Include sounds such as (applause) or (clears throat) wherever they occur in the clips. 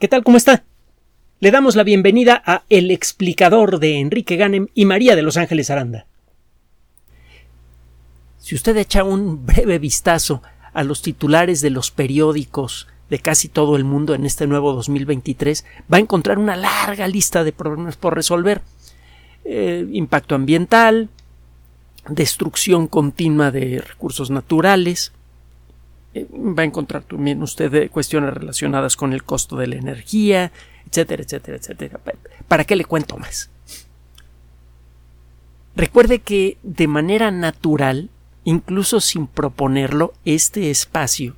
¿Qué tal? ¿Cómo está? Le damos la bienvenida a El explicador de Enrique Ganem y María de Los Ángeles Aranda. Si usted echa un breve vistazo a los titulares de los periódicos de casi todo el mundo en este nuevo 2023, va a encontrar una larga lista de problemas por resolver. Eh, impacto ambiental, destrucción continua de recursos naturales, va a encontrar también usted cuestiones relacionadas con el costo de la energía, etcétera, etcétera, etcétera. ¿Para qué le cuento más? Recuerde que de manera natural, incluso sin proponerlo, este espacio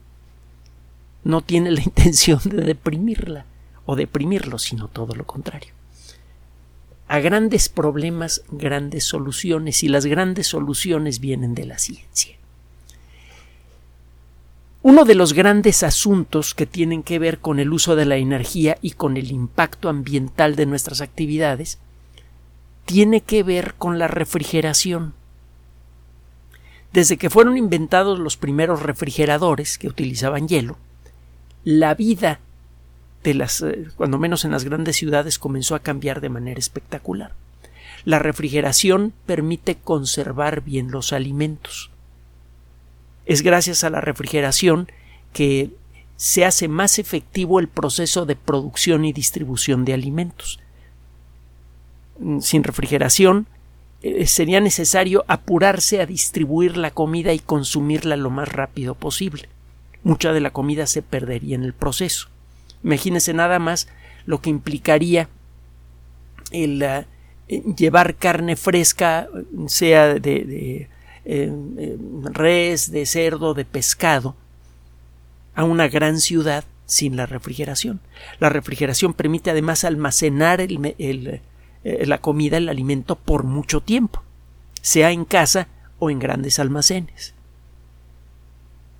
no tiene la (laughs) intención de deprimirla o deprimirlo, sino todo lo contrario. A grandes problemas, grandes soluciones, y las grandes soluciones vienen de la ciencia. Uno de los grandes asuntos que tienen que ver con el uso de la energía y con el impacto ambiental de nuestras actividades tiene que ver con la refrigeración. Desde que fueron inventados los primeros refrigeradores que utilizaban hielo, la vida de las, eh, cuando menos en las grandes ciudades, comenzó a cambiar de manera espectacular. La refrigeración permite conservar bien los alimentos. Es gracias a la refrigeración que se hace más efectivo el proceso de producción y distribución de alimentos. Mm, sin refrigeración eh, sería necesario apurarse a distribuir la comida y consumirla lo más rápido posible. Mucha de la comida se perdería en el proceso. Imagínese nada más lo que implicaría el eh, llevar carne fresca, sea de res, de cerdo, de pescado, a una gran ciudad sin la refrigeración. La refrigeración permite además almacenar eh, la comida, el alimento por mucho tiempo, sea en casa o en grandes almacenes.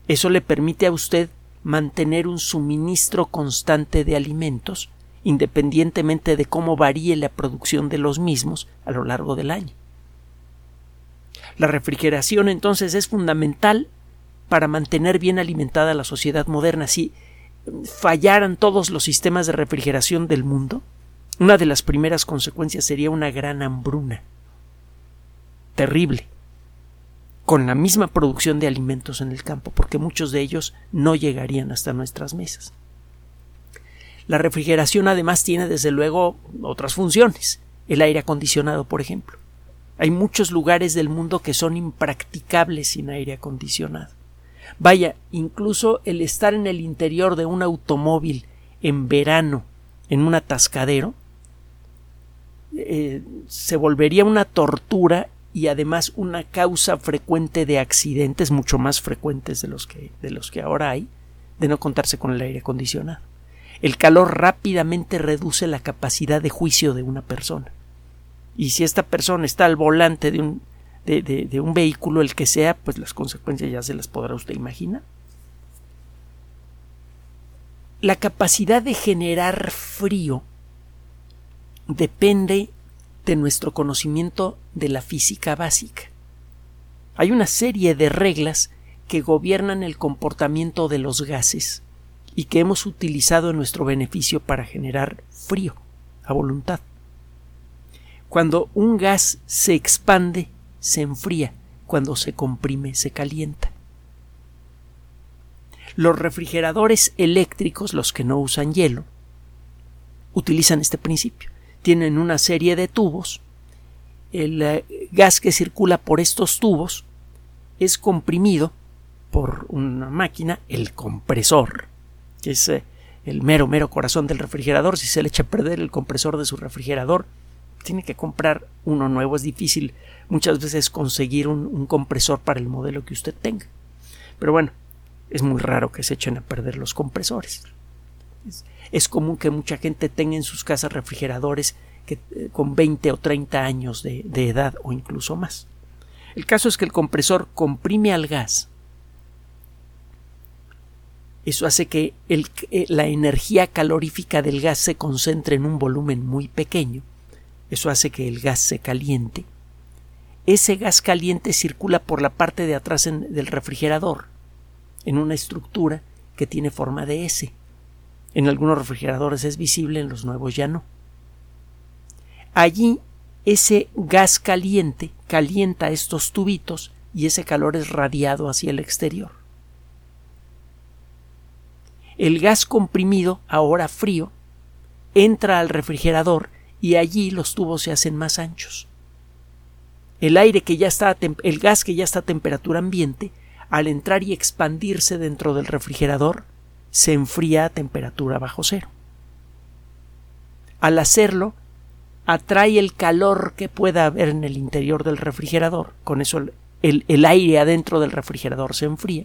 Eso le permite a usted mantener un suministro constante de alimentos, independientemente de cómo varíe la producción de los mismos a lo largo del año. La refrigeración entonces es fundamental para mantener bien alimentada la sociedad moderna. Si fallaran todos los sistemas de refrigeración del mundo, una de las primeras consecuencias sería una gran hambruna. Terrible. Con la misma producción de alimentos en el campo, porque muchos de ellos no llegarían hasta nuestras mesas. La refrigeración además tiene desde luego otras funciones. El aire acondicionado, por ejemplo. Hay muchos lugares del mundo que son impracticables sin aire acondicionado. Vaya, incluso el estar en el interior de un automóvil en verano, en un atascadero, eh, se volvería una tortura y además una causa frecuente de accidentes, mucho más frecuentes de los que, de los que ahora hay, de no contarse con el aire acondicionado. El calor rápidamente reduce la capacidad de juicio de una persona y si esta persona está al volante de un, de, un vehículo, el que sea, pues las consecuencias ya se las podrá usted imaginar. La capacidad de generar frío depende de nuestro conocimiento de la física básica. Hay una serie de reglas que gobiernan el comportamiento de los gases y que hemos utilizado en nuestro beneficio para generar frío a voluntad. Cuando un gas se expande, se enfría. Cuando se comprime, se calienta. Los refrigeradores eléctricos, los que no usan hielo, utilizan este principio. Tienen una serie de tubos. El eh, gas que circula por estos tubos es comprimido por una máquina, el compresor, que es eh, el mero, mero corazón del refrigerador. Si se le echa a perder el compresor de su refrigerador, tiene que comprar uno nuevo. Es difícil muchas veces conseguir un, compresor para el modelo que usted tenga. Pero bueno, es muy raro que se echen a perder los compresores. Es, común que mucha gente tenga en sus casas refrigeradores que, eh, con 20 o 30 años de, edad o incluso más. El caso es que el compresor comprime al gas. Eso hace que eh, la energía calorífica del gas se concentre en un volumen muy pequeño eso hace que el gas se caliente. Ese gas caliente circula por la parte de atrás del refrigerador, en una estructura que tiene forma de S. En algunos refrigeradores es visible, en los nuevos ya no. Allí ese gas caliente calienta estos tubitos y ese calor es radiado hacia el exterior. El gas comprimido, ahora frío, entra al refrigerador y allí los tubos se hacen más anchos. El aire que ya está el gas que ya está a temperatura ambiente, al entrar y expandirse dentro del refrigerador, se enfría a temperatura bajo cero. Al hacerlo, atrae el calor que pueda haber en el interior del refrigerador, con eso el, el, aire adentro del refrigerador se enfría,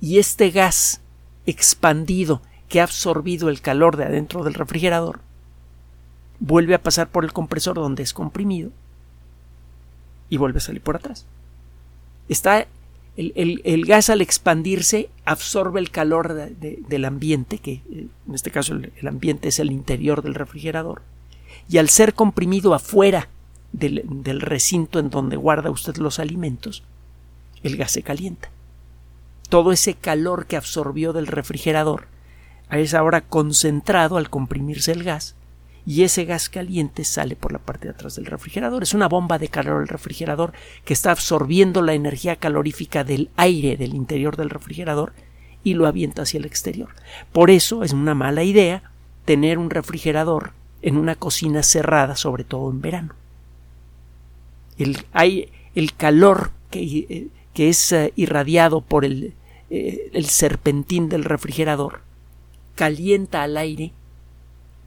y este gas expandido que ha absorbido el calor de adentro del refrigerador vuelve a pasar por el compresor donde es comprimido y vuelve a salir por atrás. Está el, gas al expandirse absorbe el calor del ambiente, que en este caso el, ambiente es el interior del refrigerador, y al ser comprimido afuera del, del recinto en donde guarda usted los alimentos, el gas se calienta. Todo ese calor que absorbió del refrigerador es ahora concentrado al comprimirse el gas y ese gas caliente sale por la parte de atrás del refrigerador. Es una bomba de calor el refrigerador que está absorbiendo la energía calorífica del aire del interior del refrigerador y lo avienta hacia el exterior. Por eso es una mala idea tener un refrigerador en una cocina cerrada, sobre todo en verano. El, hay, el calor que, eh, que es eh, irradiado por el, eh, el serpentín del refrigerador calienta al aire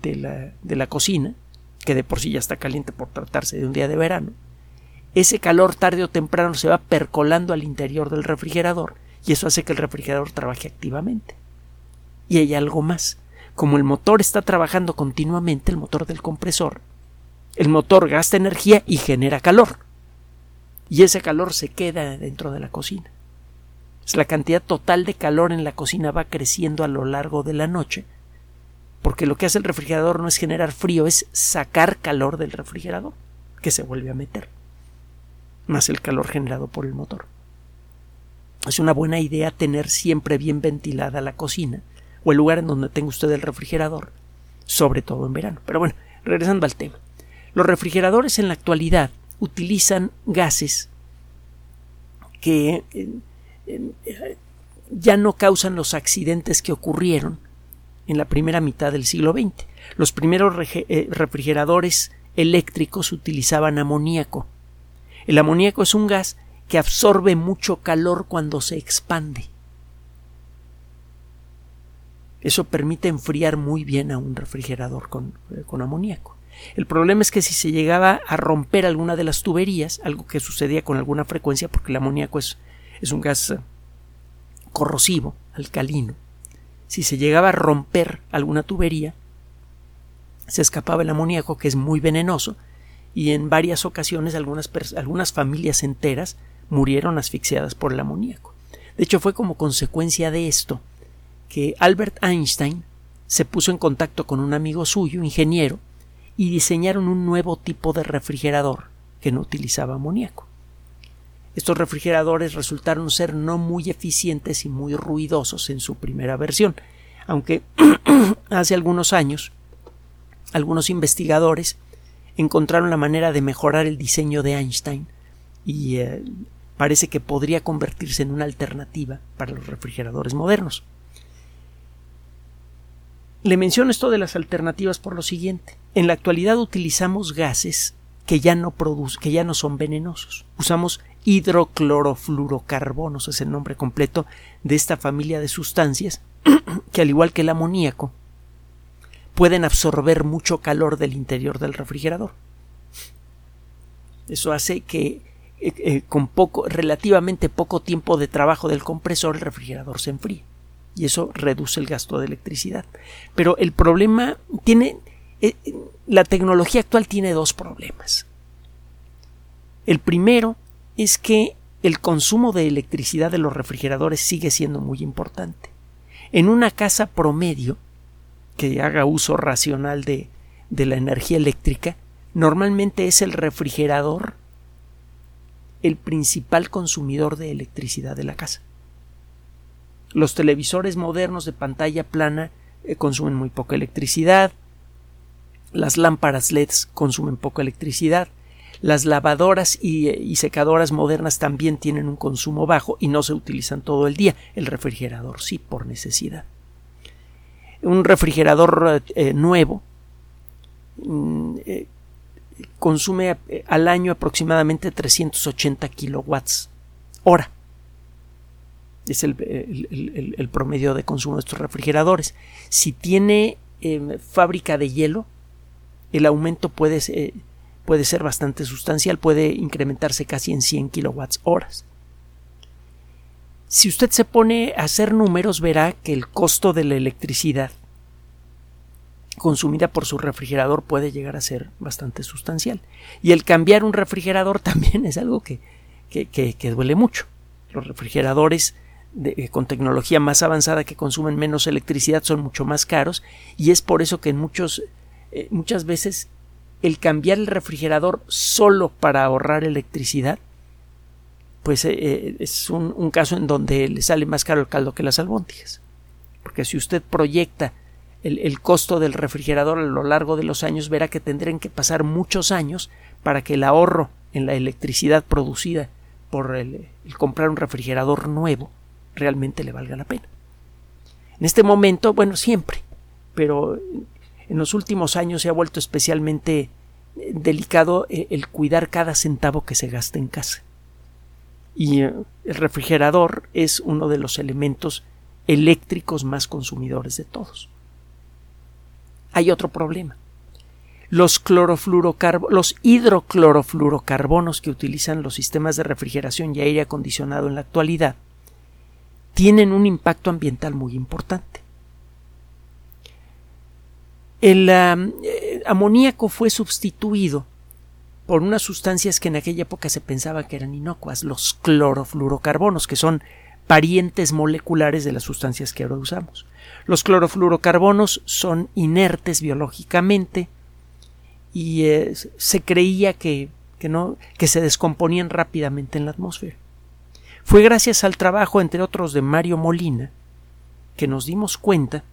de la, de la cocina, que de por sí ya está caliente por tratarse de un día de verano, ese calor tarde o temprano se va percolando al interior del refrigerador y eso hace que el refrigerador trabaje activamente. Y hay algo más. Como el motor está trabajando continuamente, el motor del compresor, el motor gasta energía y genera calor. Y ese calor se queda dentro de la cocina. La cantidad total de calor en la cocina va creciendo a lo largo de la noche porque lo que hace el refrigerador no es generar frío, es sacar calor del refrigerador, que se vuelve a meter, más el calor generado por el motor. Es una buena idea tener siempre bien ventilada la cocina o el lugar en donde tenga usted el refrigerador, sobre todo en verano. Pero bueno, regresando al tema. Los refrigeradores en la actualidad utilizan gases que eh, ya no causan los accidentes que ocurrieron en la primera mitad del siglo XX. Los primeros eh, refrigeradores eléctricos utilizaban amoníaco. El amoníaco es un gas que absorbe mucho calor cuando se expande. Eso permite enfriar muy bien a un refrigerador con, eh, con amoníaco. El problema es que si se llegaba a romper alguna de las tuberías, algo que sucedía con alguna frecuencia porque el amoníaco es, es un gas corrosivo, alcalino, si se llegaba a romper alguna tubería, se escapaba el amoníaco, que es muy venenoso, y en varias ocasiones algunas, algunas familias enteras murieron asfixiadas por el amoníaco. De hecho, fue como consecuencia de esto que Albert Einstein se puso en contacto con un amigo suyo, ingeniero, y diseñaron un nuevo tipo de refrigerador que no utilizaba amoníaco. Estos refrigeradores resultaron ser no muy eficientes y muy ruidosos en su primera versión, aunque (clears throat) hace algunos años algunos investigadores encontraron la manera de mejorar el diseño de Einstein y eh, parece que podría convertirse en una alternativa para los refrigeradores modernos. Le menciono esto de las alternativas por lo siguiente. En la actualidad utilizamos gases que ya no producen, que ya no son venenosos. Usamos hidroclorofluorocarbonos, es el nombre completo de esta familia de sustancias (clears throat) que al igual que el amoníaco pueden absorber mucho calor del interior del refrigerador. Eso hace que eh, eh, con poco, relativamente poco tiempo de trabajo del compresor el refrigerador se enfríe y eso reduce el gasto de electricidad. Pero el problema tiene eh, la tecnología actual tiene dos problemas. El primero es que el consumo de electricidad de los refrigeradores sigue siendo muy importante. En una casa promedio que haga uso racional de, de la energía eléctrica, normalmente es el refrigerador el principal consumidor de electricidad de la casa. Los televisores modernos de pantalla plana eh, consumen muy poca electricidad. Las lámparas LEDs consumen poca electricidad. Las lavadoras y, secadoras modernas también tienen un consumo bajo y no se utilizan todo el día. El refrigerador sí, por necesidad. Un refrigerador eh, nuevo mm, eh, consume al año aproximadamente 380 kilowatts hora. Es el, promedio de consumo de estos refrigeradores. Si tiene eh, fábrica de hielo, el aumento puede, ser, puede ser bastante sustancial, puede incrementarse casi en 100 kilowatts horas. Si usted se pone a hacer números, verá que el costo de la electricidad consumida por su refrigerador puede llegar a ser bastante sustancial. Y el cambiar un refrigerador (laughs) también es algo que, que, que, duele mucho. Los refrigeradores de, con tecnología más avanzada que consumen menos electricidad son mucho más caros y es por eso que en muchos, eh, muchas veces el cambiar el refrigerador solo para ahorrar electricidad pues eh, eh, es un, caso en donde le sale más caro el caldo que las albóndigas. Porque si usted proyecta el, el, costo del refrigerador a lo largo de los años, verá que tendrán que pasar muchos años para que el ahorro en la electricidad producida por el, el comprar un refrigerador nuevo realmente le valga la pena. En este momento, bueno, siempre, pero en los últimos años se ha vuelto especialmente eh, delicado el cuidar cada centavo que se gasta en casa y eh, el refrigerador es uno de los elementos eléctricos más consumidores de todos. Hay otro problema. Los, los hidroclorofluorocarbonos que utilizan los sistemas de refrigeración y aire acondicionado en la actualidad tienen un impacto ambiental muy importante. El eh, amoníaco fue sustituido por unas sustancias que en aquella época se pensaba que eran inocuas, los clorofluorocarbonos, que son parientes moleculares de las sustancias que ahora usamos. Los clorofluorocarbonos son inertes biológicamente y eh, se creía que, que, no, que se descomponían rápidamente en la atmósfera. Fue gracias al trabajo, entre otros, de Mario Molina, que nos dimos cuenta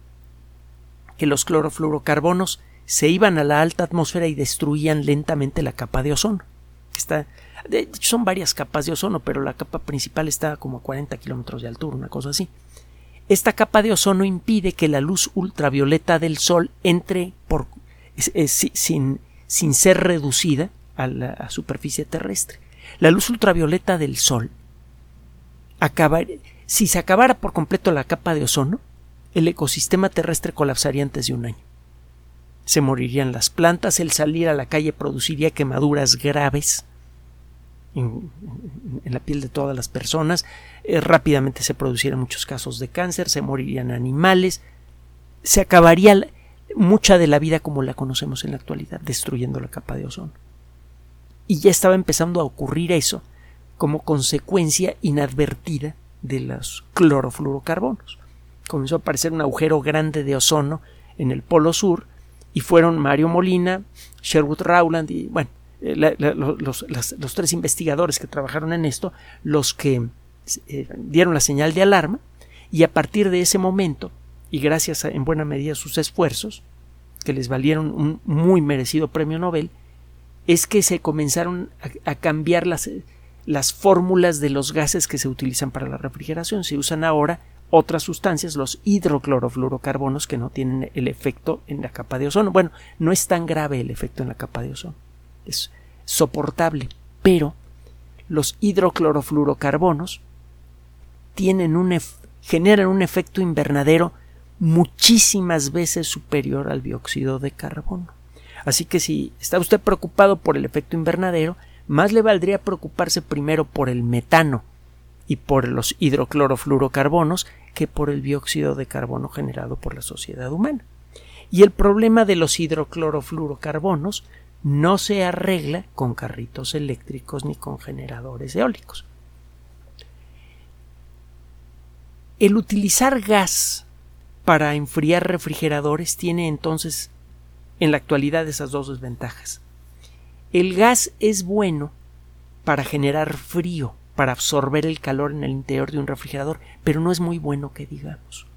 que los clorofluorocarbonos se iban a la alta atmósfera y destruían lentamente la capa de ozono. Está, de hecho, son varias capas de ozono, pero la capa principal está como a 40 kilómetros de altura, una cosa así. Esta capa de ozono impide que la luz ultravioleta del Sol entre por, sin, sin, ser reducida a la superficie terrestre. La luz ultravioleta del Sol acabar, si se acabara por completo la capa de ozono, el ecosistema terrestre colapsaría antes de un año se morirían las plantas, el salir a la calle produciría quemaduras graves en, la piel de todas las personas, eh, rápidamente se producirían muchos casos de cáncer, se morirían animales, se acabaría mucha de la vida como la conocemos en la actualidad, destruyendo la capa de ozono. Y ya estaba empezando a ocurrir eso como consecuencia inadvertida de los clorofluorocarbonos. Comenzó a aparecer un agujero grande de ozono en el polo sur y fueron Mario Molina, Sherwood Rowland y bueno, eh, los, tres investigadores que trabajaron en esto, los que eh, dieron la señal de alarma y a partir de ese momento y gracias en buena medida a sus esfuerzos, que les valieron un muy merecido premio Nobel, es que se comenzaron a, cambiar las, las fórmulas de los gases que se utilizan para la refrigeración. Se usan ahora otras sustancias, los hidroclorofluorocarbonos, que no tienen el efecto en la capa de ozono. Bueno, no es tan grave el efecto en la capa de ozono, es soportable, pero los hidroclorofluorocarbonos tienen un generan un efecto invernadero muchísimas veces superior al dióxido de carbono. Así que si está usted preocupado por el efecto invernadero, más le valdría preocuparse primero por el metano, y por los hidroclorofluorocarbonos que por el dióxido de carbono generado por la sociedad humana. Y el problema de los hidroclorofluorocarbonos no se arregla con carritos eléctricos ni con generadores eólicos. El utilizar gas para enfriar refrigeradores tiene entonces en la actualidad esas dos desventajas. El gas es bueno para generar frío, para absorber el calor en el interior de un refrigerador, pero no es muy bueno que digamos.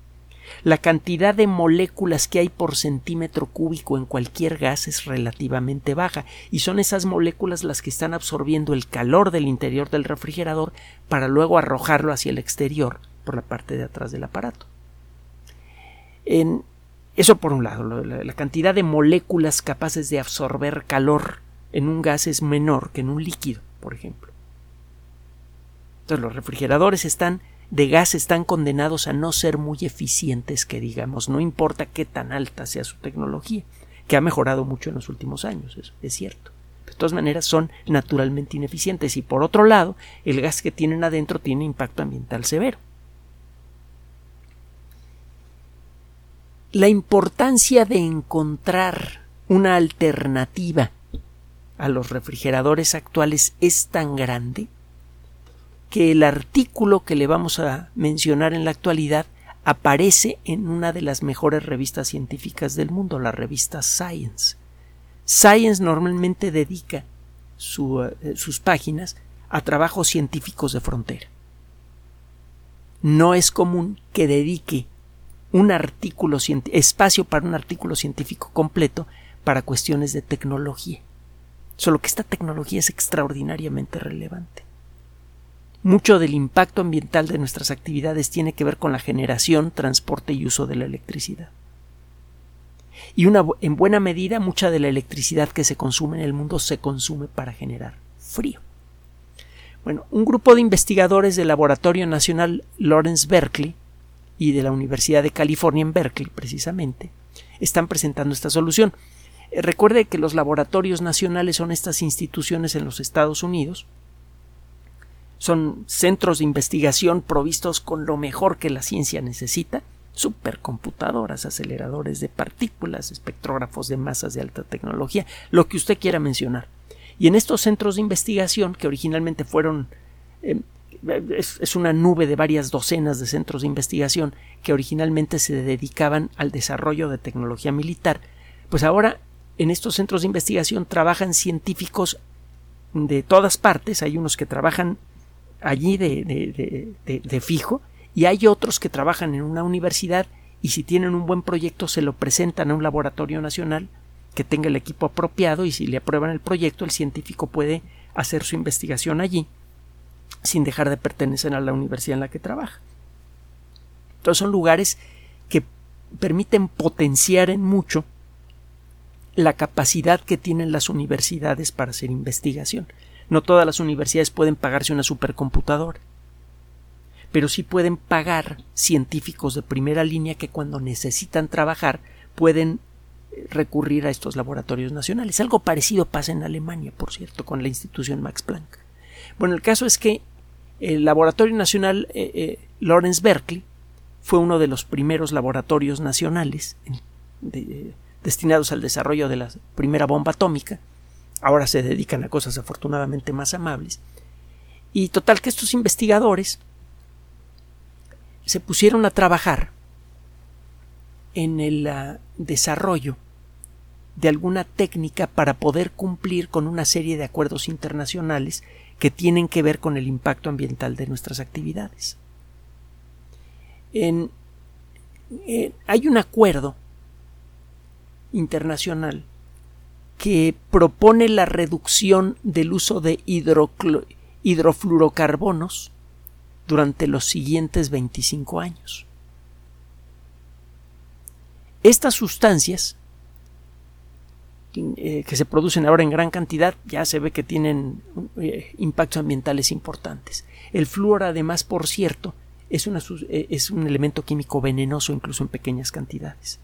La cantidad de moléculas que hay por centímetro cúbico en cualquier gas es relativamente baja y son esas moléculas las que están absorbiendo el calor del interior del refrigerador para luego arrojarlo hacia el exterior por la parte de atrás del aparato. En, eso por un lado, la, la cantidad de moléculas capaces de absorber calor en un gas es menor que en un líquido, por ejemplo. Entonces los refrigeradores están de gas están condenados a no ser muy eficientes, que digamos, no importa qué tan alta sea su tecnología, que ha mejorado mucho en los últimos años, eso es cierto. De todas maneras, son naturalmente ineficientes y por otro lado, el gas que tienen adentro tiene impacto ambiental severo. La importancia de encontrar una alternativa a los refrigeradores actuales es tan grande que el artículo que le vamos a mencionar en la actualidad aparece en una de las mejores revistas científicas del mundo, la revista Science. Science normalmente dedica eh, sus páginas a trabajos científicos de frontera. No es común que dedique un artículo espacio para un artículo científico completo para cuestiones de tecnología. Solo que esta tecnología es extraordinariamente relevante. Mucho del impacto ambiental de nuestras actividades tiene que ver con la generación, transporte y uso de la electricidad. Y en buena medida mucha de la electricidad que se consume en el mundo se consume para generar frío. Bueno, un grupo de investigadores del Laboratorio Nacional Lawrence Berkeley y de la Universidad de California en Berkeley, precisamente, están presentando esta solución. Eh, recuerde que los laboratorios nacionales son estas instituciones en los Estados Unidos son centros de investigación provistos con lo mejor que la ciencia necesita, supercomputadoras, aceleradores de partículas, espectrógrafos de masas de alta tecnología, lo que usted quiera mencionar. Y en estos centros de investigación, que originalmente fueron eh, es, una nube de varias docenas de centros de investigación que originalmente se dedicaban al desarrollo de tecnología militar, pues ahora en estos centros de investigación trabajan científicos de todas partes, hay unos que trabajan allí de, de, fijo y hay otros que trabajan en una universidad y si tienen un buen proyecto se lo presentan a un laboratorio nacional que tenga el equipo apropiado y si le aprueban el proyecto el científico puede hacer su investigación allí sin dejar de pertenecer a la universidad en la que trabaja. Entonces son lugares que permiten potenciar en mucho la capacidad que tienen las universidades para hacer investigación. No todas las universidades pueden pagarse una supercomputadora, pero sí pueden pagar científicos de primera línea que cuando necesitan trabajar pueden eh, recurrir a estos laboratorios nacionales. Algo parecido pasa en Alemania, por cierto, con la institución Max Planck. Bueno, el caso es que el Laboratorio Nacional eh, eh, Lawrence Berkeley fue uno de los primeros laboratorios nacionales destinados al desarrollo de la primera bomba atómica Ahora se dedican a cosas afortunadamente más amables. Y total que estos investigadores se pusieron a trabajar en el ah, desarrollo de alguna técnica para poder cumplir con una serie de acuerdos internacionales que tienen que ver con el impacto ambiental de nuestras actividades. Eh, hay un acuerdo internacional que propone la reducción del uso de hidrofluorocarbonos durante los siguientes 25 años. Estas sustancias eh, que se producen ahora en gran cantidad ya se ve que tienen eh, impactos ambientales importantes. El flúor, además, por cierto, eh, es un elemento químico venenoso incluso en pequeñas cantidades.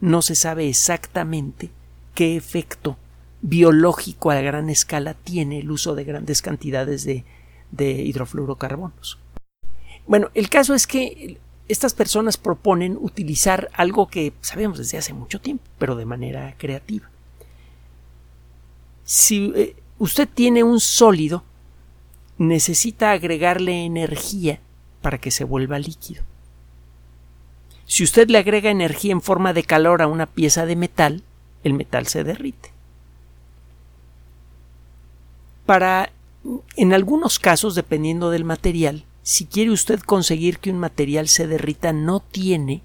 No se sabe exactamente qué efecto biológico a gran escala tiene el uso de grandes cantidades de, hidrofluorocarbonos. Bueno, el caso es que estas personas proponen utilizar algo que sabemos desde hace mucho tiempo, pero de manera creativa. Si eh, usted tiene un sólido, necesita agregarle energía para que se vuelva líquido. Si usted le agrega energía en forma de calor a una pieza de metal, el metal se derrite. Para en algunos casos, dependiendo del material, si quiere usted conseguir que un material se derrita, no tiene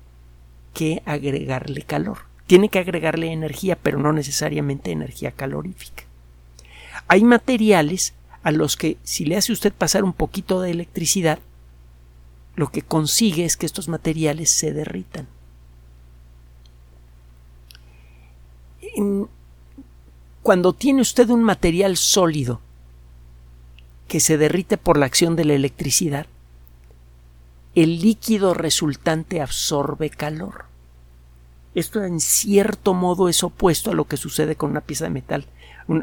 que agregarle calor. Tiene que agregarle energía, pero no necesariamente energía calorífica. Hay materiales a los que si le hace usted pasar un poquito de electricidad, lo que consigue es que estos materiales se derritan. Cuando tiene usted un material sólido que se derrite por la acción de la electricidad, el líquido resultante absorbe calor. Esto en cierto modo es opuesto a lo que sucede con una pieza de metal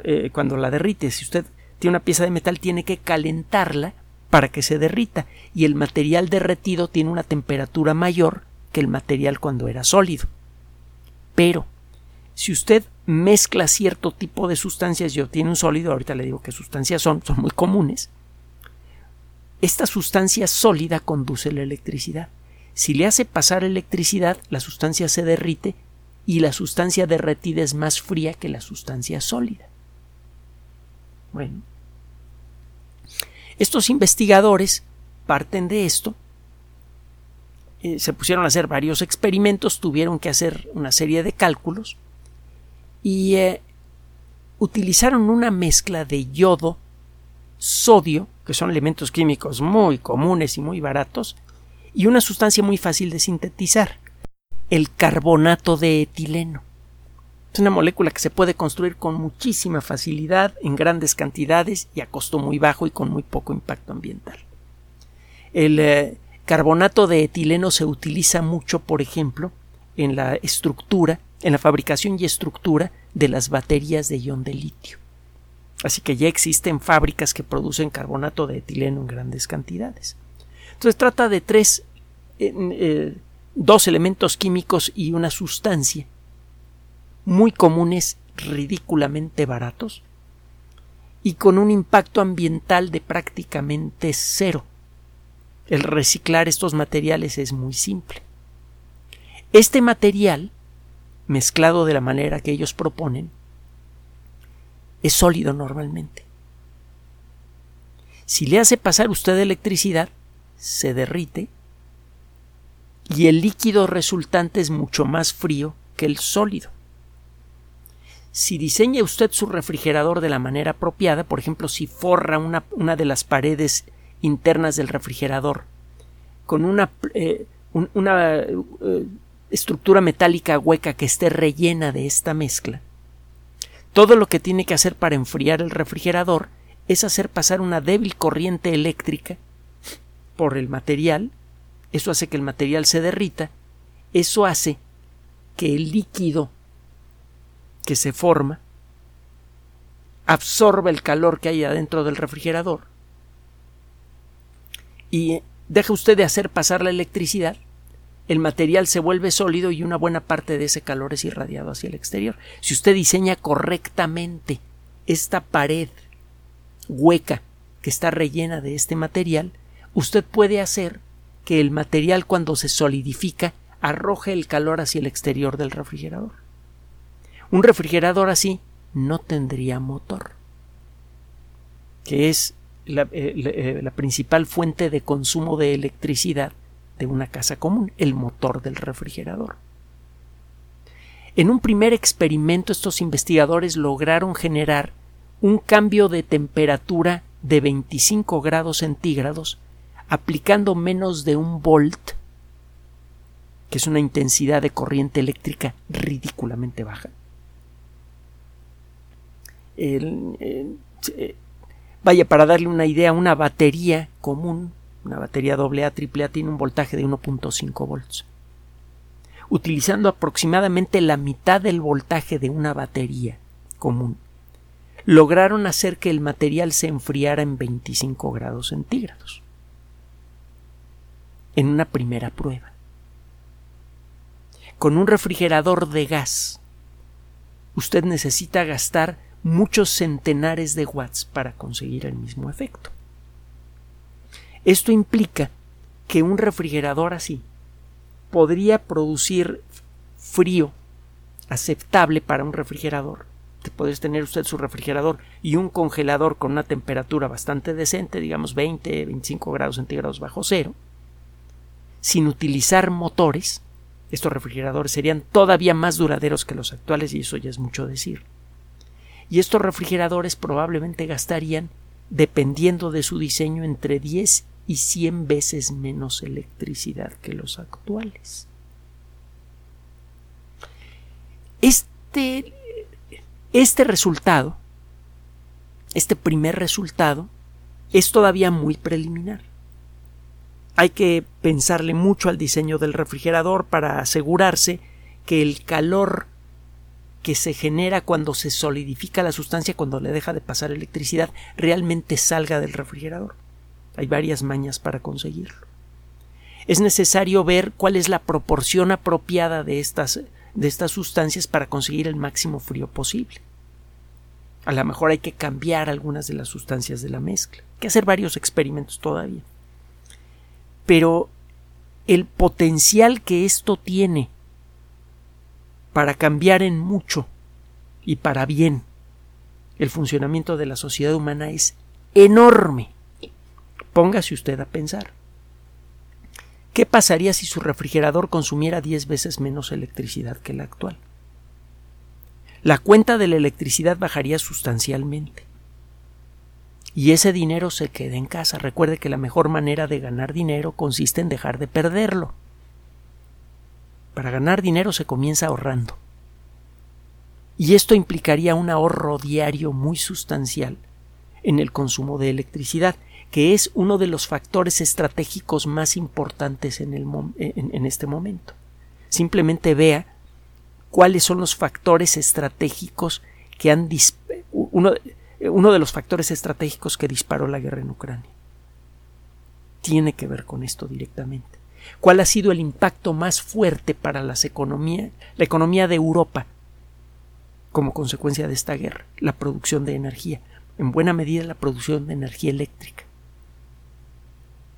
eh, cuando la derrite. Si usted tiene una pieza de metal tiene que calentarla para que se derrita y el material derretido tiene una temperatura mayor que el material cuando era sólido. Pero si usted mezcla cierto tipo de sustancias y obtiene un sólido, ahorita le digo qué sustancias son, son muy comunes, esta sustancia sólida conduce la electricidad. Si le hace pasar electricidad, la sustancia se derrite y la sustancia derretida es más fría que la sustancia sólida. Bueno, estos investigadores parten de esto, eh, se pusieron a hacer varios experimentos, tuvieron que hacer una serie de cálculos y eh, utilizaron una mezcla de yodo, sodio, que son elementos químicos muy comunes y muy baratos, y una sustancia muy fácil de sintetizar, el carbonato de etileno. Es una molécula que se puede construir con muchísima facilidad, en grandes cantidades y a costo muy bajo y con muy poco impacto ambiental. El eh, carbonato de etileno se utiliza mucho, por ejemplo, en la estructura, en la fabricación y estructura de las baterías de ion de litio. Así que ya existen fábricas que producen carbonato de etileno en grandes cantidades. Entonces trata de tres, eh, dos elementos químicos y una sustancia muy comunes, ridículamente baratos y con un impacto ambiental de prácticamente cero. El reciclar estos materiales es muy simple. Este material, mezclado de la manera que ellos proponen, es sólido normalmente. Si le hace pasar usted electricidad, se derrite y el líquido resultante es mucho más frío que el sólido. Si diseña usted su refrigerador de la manera apropiada, por ejemplo, si forra una, de las paredes internas del refrigerador con una, eh, una eh, estructura metálica hueca que esté rellena de esta mezcla, todo lo que tiene que hacer para enfriar el refrigerador es hacer pasar una débil corriente eléctrica por el material, eso hace que el material se derrita, eso hace que el líquido que se forma absorbe el calor que hay adentro del refrigerador y deja usted de hacer pasar la electricidad, el material se vuelve sólido y una buena parte de ese calor es irradiado hacia el exterior. Si usted diseña correctamente esta pared hueca que está rellena de este material, usted puede hacer que el material cuando se solidifica arroje el calor hacia el exterior del refrigerador. Un refrigerador así no tendría motor, que es la, eh, eh, principal fuente de consumo de electricidad de una casa común, el motor del refrigerador. En un primer experimento estos investigadores lograron generar un cambio de temperatura de 25 grados centígrados aplicando menos de un volt, que es una intensidad de corriente eléctrica ridículamente baja, eh, vaya, para darle una idea, una batería común, una batería AA, AAA, tiene un voltaje de 1.5 volts. Utilizando aproximadamente la mitad del voltaje de una batería común, lograron hacer que el material se enfriara en 25 grados centígrados. En una primera prueba. Con un refrigerador de gas, usted necesita gastar muchos centenares de watts para conseguir el mismo efecto. Esto implica que un refrigerador así podría producir frío aceptable para un refrigerador podría tener usted su refrigerador y un congelador con una temperatura bastante decente, digamos 20, 25 grados centígrados bajo cero, sin utilizar motores, estos refrigeradores serían todavía más duraderos que los actuales y eso ya es mucho decir. Y estos refrigeradores probablemente gastarían, dependiendo de su diseño, entre 10 y 100 veces menos electricidad que los actuales. Este, este resultado, este primer resultado, es todavía muy preliminar. Hay que pensarle mucho al diseño del refrigerador para asegurarse que el calor que se genera cuando se solidifica la sustancia, cuando le deja de pasar electricidad, realmente salga del refrigerador. Hay varias mañas para conseguirlo. Es necesario ver cuál es la proporción apropiada de estas, de estas sustancias para conseguir el máximo frío posible. A lo mejor hay que cambiar algunas de las sustancias de la mezcla. Hay que hacer varios experimentos todavía. Pero el potencial que esto tiene para cambiar en mucho y para bien el funcionamiento de la sociedad humana es enorme. Póngase usted a pensar. ¿Qué pasaría si su refrigerador consumiera 10 veces menos electricidad que la actual? La cuenta de la electricidad bajaría sustancialmente. Y ese dinero se queda en casa. Recuerde que la mejor manera de ganar dinero consiste en dejar de perderlo. Para ganar dinero se comienza ahorrando. Y esto implicaría un ahorro diario muy sustancial en el consumo de electricidad que es uno de los factores estratégicos más importantes en, el en, este momento. Simplemente vea cuáles son los factores estratégicos que han uno, uno de los factores estratégicos que disparó la guerra en Ucrania. Tiene que ver con esto directamente. ¿Cuál ha sido el impacto más fuerte para las economías, la economía de Europa como consecuencia de esta guerra? La producción de energía, en buena medida la producción de energía eléctrica.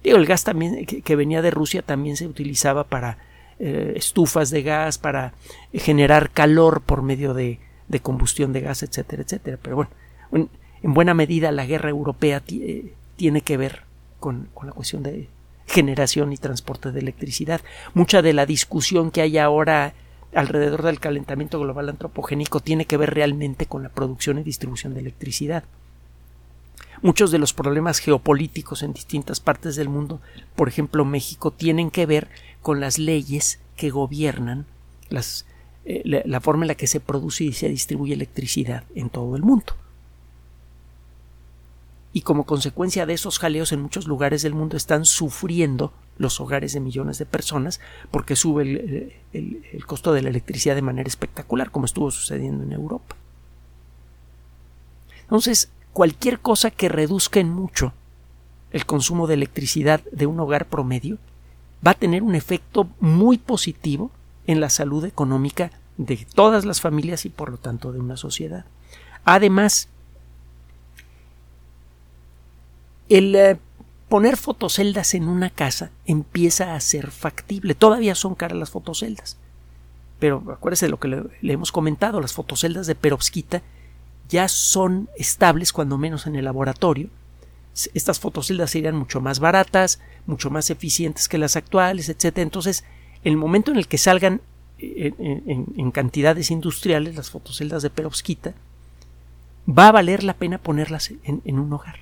Digo, el gas también que, venía de Rusia también se utilizaba para eh, estufas de gas, para generar calor por medio de, combustión de gas, etcétera, etcétera. Pero bueno, en, buena medida la guerra europea eh, tiene que ver con, la cuestión de generación y transporte de electricidad. Mucha de la discusión que hay ahora alrededor del calentamiento global antropogénico tiene que ver realmente con la producción y distribución de electricidad. Muchos de los problemas geopolíticos en distintas partes del mundo, por ejemplo México, tienen que ver con las leyes que gobiernan las, eh, la, forma en la que se produce y se distribuye electricidad en todo el mundo. Y como consecuencia de esos jaleos en muchos lugares del mundo están sufriendo los hogares de millones de personas porque sube el, el costo de la electricidad de manera espectacular, como estuvo sucediendo en Europa. Entonces, cualquier cosa que reduzca en mucho el consumo de electricidad de un hogar promedio va a tener un efecto muy positivo en la salud económica de todas las familias y por lo tanto de una sociedad. Además, el eh, poner fotoceldas en una casa empieza a ser factible. Todavía son caras las fotoceldas. Pero acuérdese de lo que le, le hemos comentado, las fotoceldas de perovskita ya son estables, cuando menos en el laboratorio. Estas fotoceldas serían mucho más baratas, mucho más eficientes que las actuales, etc. Entonces, el momento en el que salgan eh, en, cantidades industriales las fotoceldas de perovskita, va a valer la pena ponerlas en, un hogar.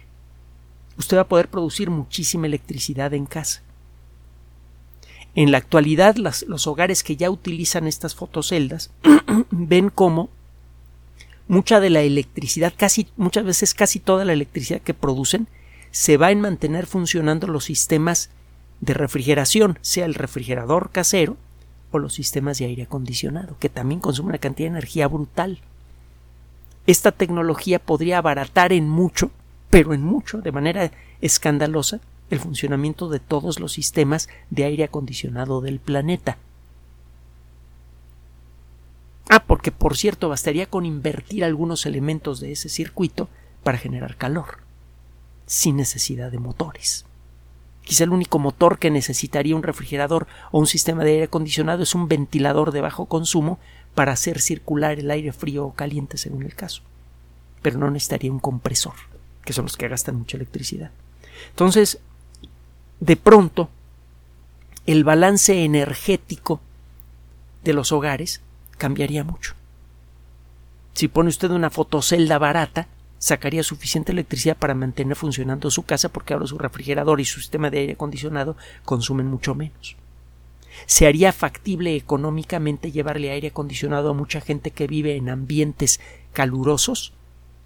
Usted va a poder producir muchísima electricidad en casa. En la actualidad, los hogares que ya utilizan estas fotoceldas (clears throat) ven cómo mucha de la electricidad, casi, muchas veces casi toda la electricidad que producen, se va en mantener funcionando los sistemas de refrigeración, sea el refrigerador casero o los sistemas de aire acondicionado, que también consumen una cantidad de energía brutal. Esta tecnología podría abaratar en mucho, pero en mucho, de manera escandalosa, el funcionamiento de todos los sistemas de aire acondicionado del planeta. Ah, porque por cierto, bastaría con invertir algunos elementos de ese circuito para generar calor, sin necesidad de motores. Quizá el único motor que necesitaría un refrigerador o un sistema de aire acondicionado es un ventilador de bajo consumo para hacer circular el aire frío o caliente según el caso. Pero no necesitaría un compresor, que son los que gastan mucha electricidad. Entonces, de pronto, el balance energético de los hogares cambiaría mucho. Si pone usted una fotocelda barata, sacaría suficiente electricidad para mantener funcionando su casa porque ahora su refrigerador y su sistema de aire acondicionado consumen mucho menos. Se haría factible económicamente llevarle aire acondicionado a mucha gente que vive en ambientes calurosos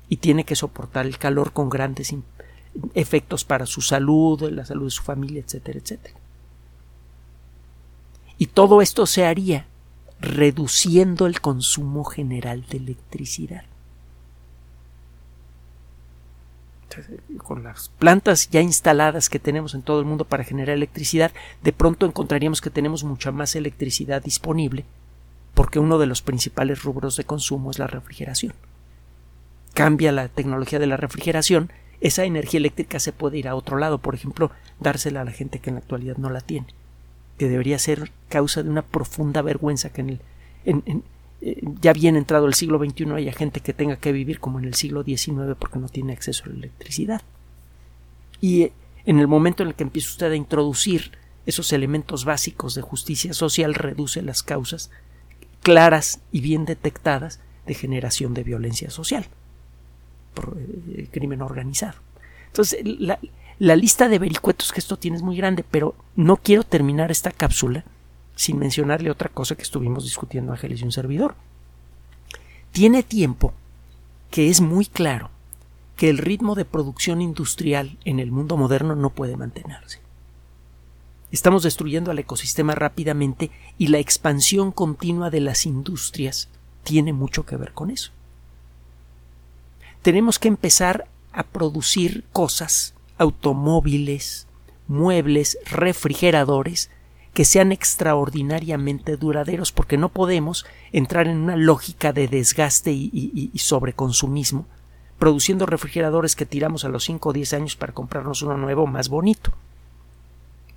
y tiene que soportar el calor con grandes efectos para su salud, la salud de su familia, etcétera, etcétera. Y todo esto se haría reduciendo el consumo general de electricidad. con las plantas ya instaladas que tenemos en todo el mundo para generar electricidad, de pronto encontraríamos que tenemos mucha más electricidad disponible, porque uno de los principales rubros de consumo es la refrigeración. Cambia la tecnología de la refrigeración, esa energía eléctrica se puede ir a otro lado, por ejemplo, dársela a la gente que en la actualidad no la tiene que debería ser causa de una profunda vergüenza que en el, eh, ya bien entrado el siglo XXI haya gente que tenga que vivir como en el siglo XIX porque no tiene acceso a la electricidad. Y eh, en el momento en el que empieza usted a introducir esos elementos básicos de justicia social, reduce las causas claras y bien detectadas de generación de violencia social por eh, crimen organizado. Entonces, la, la lista de vericuetos que esto tiene es muy grande, pero no quiero terminar esta cápsula sin mencionarle otra cosa que estuvimos discutiendo Ángeles y un servidor. Tiene tiempo que es muy claro que el ritmo de producción industrial en el mundo moderno no puede mantenerse. Estamos destruyendo al ecosistema rápidamente y la expansión continua de las industrias tiene mucho que ver con eso. Tenemos que empezar a producir cosas automóviles, muebles, refrigeradores que sean extraordinariamente duraderos porque no podemos entrar en una lógica de desgaste y, sobreconsumismo produciendo refrigeradores que tiramos a los 5 o 10 años para comprarnos uno nuevo más bonito.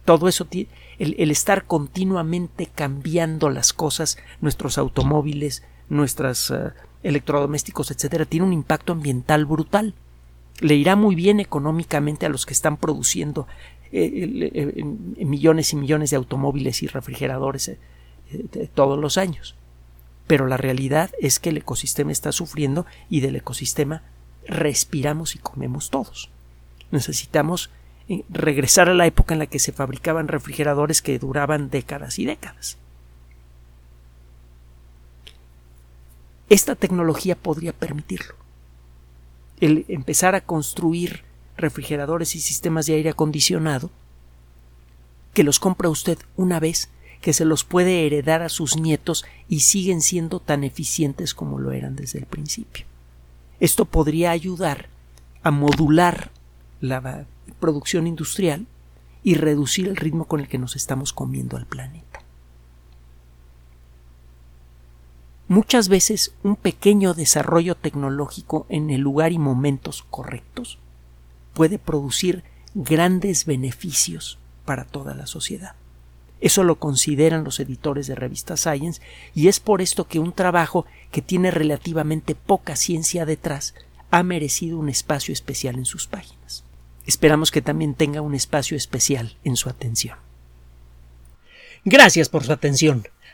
Todo eso, el, el estar continuamente cambiando las cosas, nuestros automóviles, nuestros eh, electrodomésticos, etcétera, tiene un impacto ambiental brutal le irá muy bien económicamente a los que están produciendo eh, eh, millones y millones de automóviles y refrigeradores eh, todos los años. Pero la realidad es que el ecosistema está sufriendo y del ecosistema respiramos y comemos todos. Necesitamos regresar a la época en la que se fabricaban refrigeradores que duraban décadas y décadas. Esta tecnología podría permitirlo el empezar a construir refrigeradores y sistemas de aire acondicionado que los compra usted una vez que se los puede heredar a sus nietos y siguen siendo tan eficientes como lo eran desde el principio. Esto podría ayudar a modular la producción industrial y reducir el ritmo con el que nos estamos comiendo al planeta. Muchas veces un pequeño desarrollo tecnológico en el lugar y momentos correctos puede producir grandes beneficios para toda la sociedad. Eso lo consideran los editores de revista Science y es por esto que un trabajo que tiene relativamente poca ciencia detrás ha merecido un espacio especial en sus páginas. Esperamos que también tenga un espacio especial en su atención. Gracias por su atención.